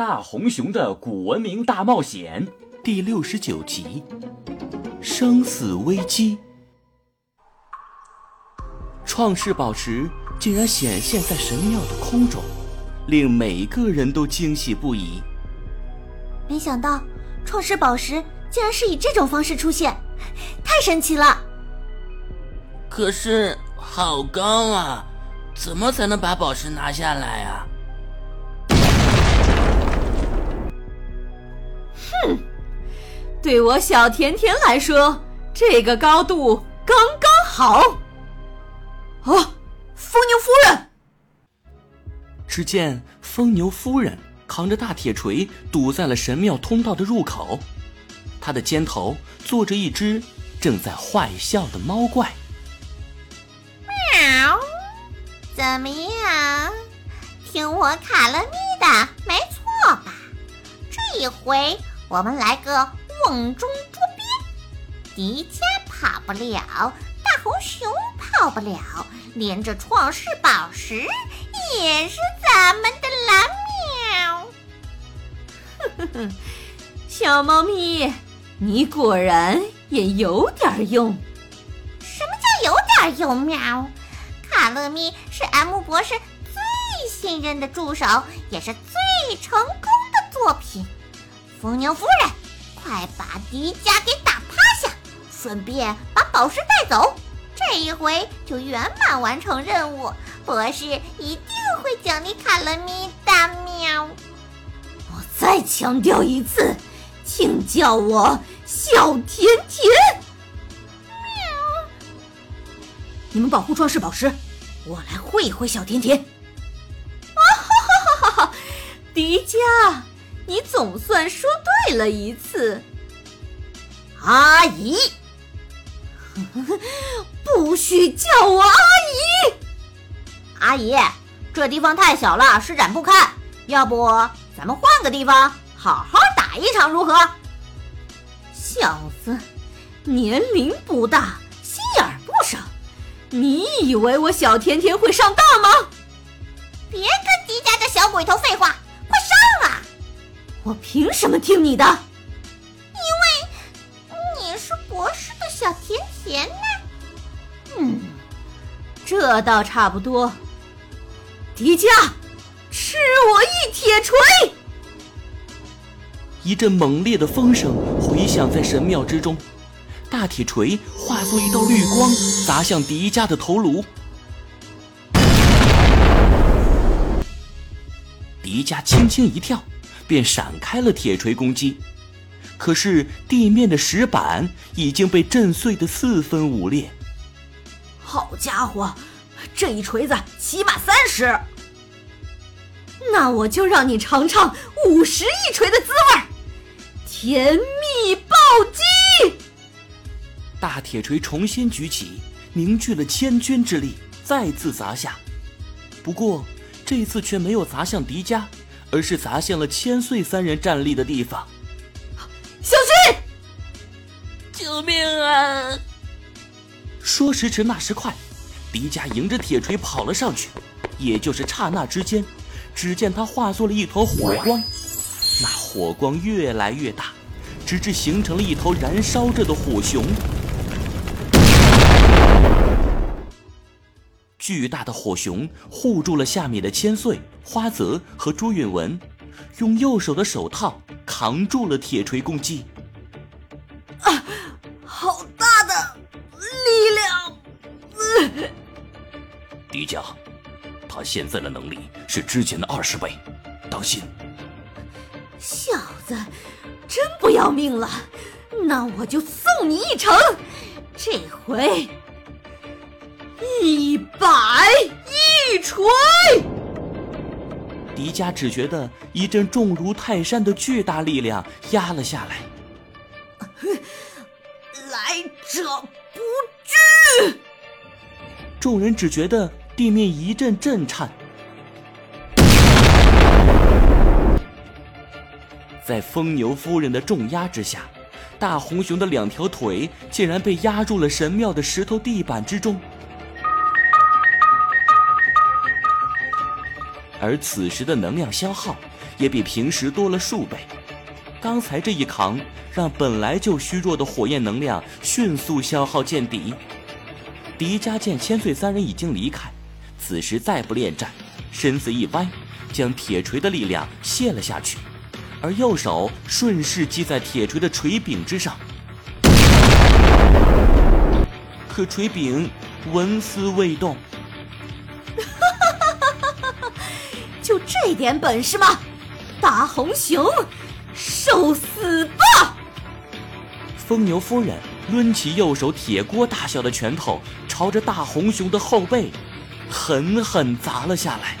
大红熊的古文明大冒险第六十九集：生死危机。创世宝石竟然显现在神庙的空中，令每个人都惊喜不已。没想到创世宝石竟然是以这种方式出现，太神奇了！可是好高啊，怎么才能把宝石拿下来啊？哼，对我小甜甜来说，这个高度刚刚好。哦，疯牛夫人！只见疯牛夫人扛着大铁锤堵在了神庙通道的入口，她的肩头坐着一只正在坏笑的猫怪。喵，怎么样？听我卡了咪的，没错吧？这一回。我们来个瓮中捉鳖，迪迦跑不了，大红熊跑不了，连着创世宝石也是咱们的蓝喵。呵呵呵，小猫咪，你果然也有点用。什么叫有点用？喵，卡乐咪是 M 博士最信任的助手，也是最成功的作品。疯牛夫人，快把迪迦给打趴下，顺便把宝石带走，这一回就圆满完成任务。博士一定会奖励卡乐咪大喵。我再强调一次，请叫我小甜甜。喵！你们保护创世宝石，我来会一会小甜甜。啊哈哈哈哈！迪迦。你总算说对了一次，阿姨，不许叫我阿姨。阿姨，这地方太小了，施展不开。要不咱们换个地方，好好打一场，如何？小子，年龄不大，心眼不少。你以为我小甜甜会上当吗？别跟迪迦这小鬼头废话。我凭什么听你的？因为你是博士的小甜甜呢。嗯，这倒差不多。迪迦，吃我一铁锤！一阵猛烈的风声回响在神庙之中，大铁锤化作一道绿光，砸向迪迦的头颅。迪迦轻轻一跳。便闪开了铁锤攻击，可是地面的石板已经被震碎的四分五裂。好家伙，这一锤子起码三十。那我就让你尝尝五十一锤的滋味甜蜜暴击！大铁锤重新举起，凝聚了千钧之力，再次砸下。不过这次却没有砸向迪迦。而是砸向了千岁三人站立的地方。小心！救命啊！说时迟，那时快，迪迦迎着铁锤跑了上去。也就是刹那之间，只见他化作了一团火光，那火光越来越大，直至形成了一头燃烧着的火熊。巨大的火熊护住了下面的千岁、花泽和朱允文，用右手的手套扛住了铁锤攻击。啊，好大的力量！迪迦，他现在的能力是之前的二十倍，当心！小子，真不要命了，那我就送你一程，这回。一百一锤！迪迦只觉得一阵重如泰山的巨大力量压了下来。来者不拒！众人只觉得地面一阵震颤。在疯牛夫人的重压之下，大红熊的两条腿竟然被压入了神庙的石头地板之中。而此时的能量消耗也比平时多了数倍。刚才这一扛，让本来就虚弱的火焰能量迅速消耗见底。迪迦见千岁三人已经离开，此时再不恋战，身子一歪，将铁锤的力量卸了下去，而右手顺势击在铁锤的锤柄之上。可锤柄纹丝未动。这点本事吗？大红熊，受死吧！疯牛夫人抡起右手铁锅大小的拳头，朝着大红熊的后背狠狠砸了下来。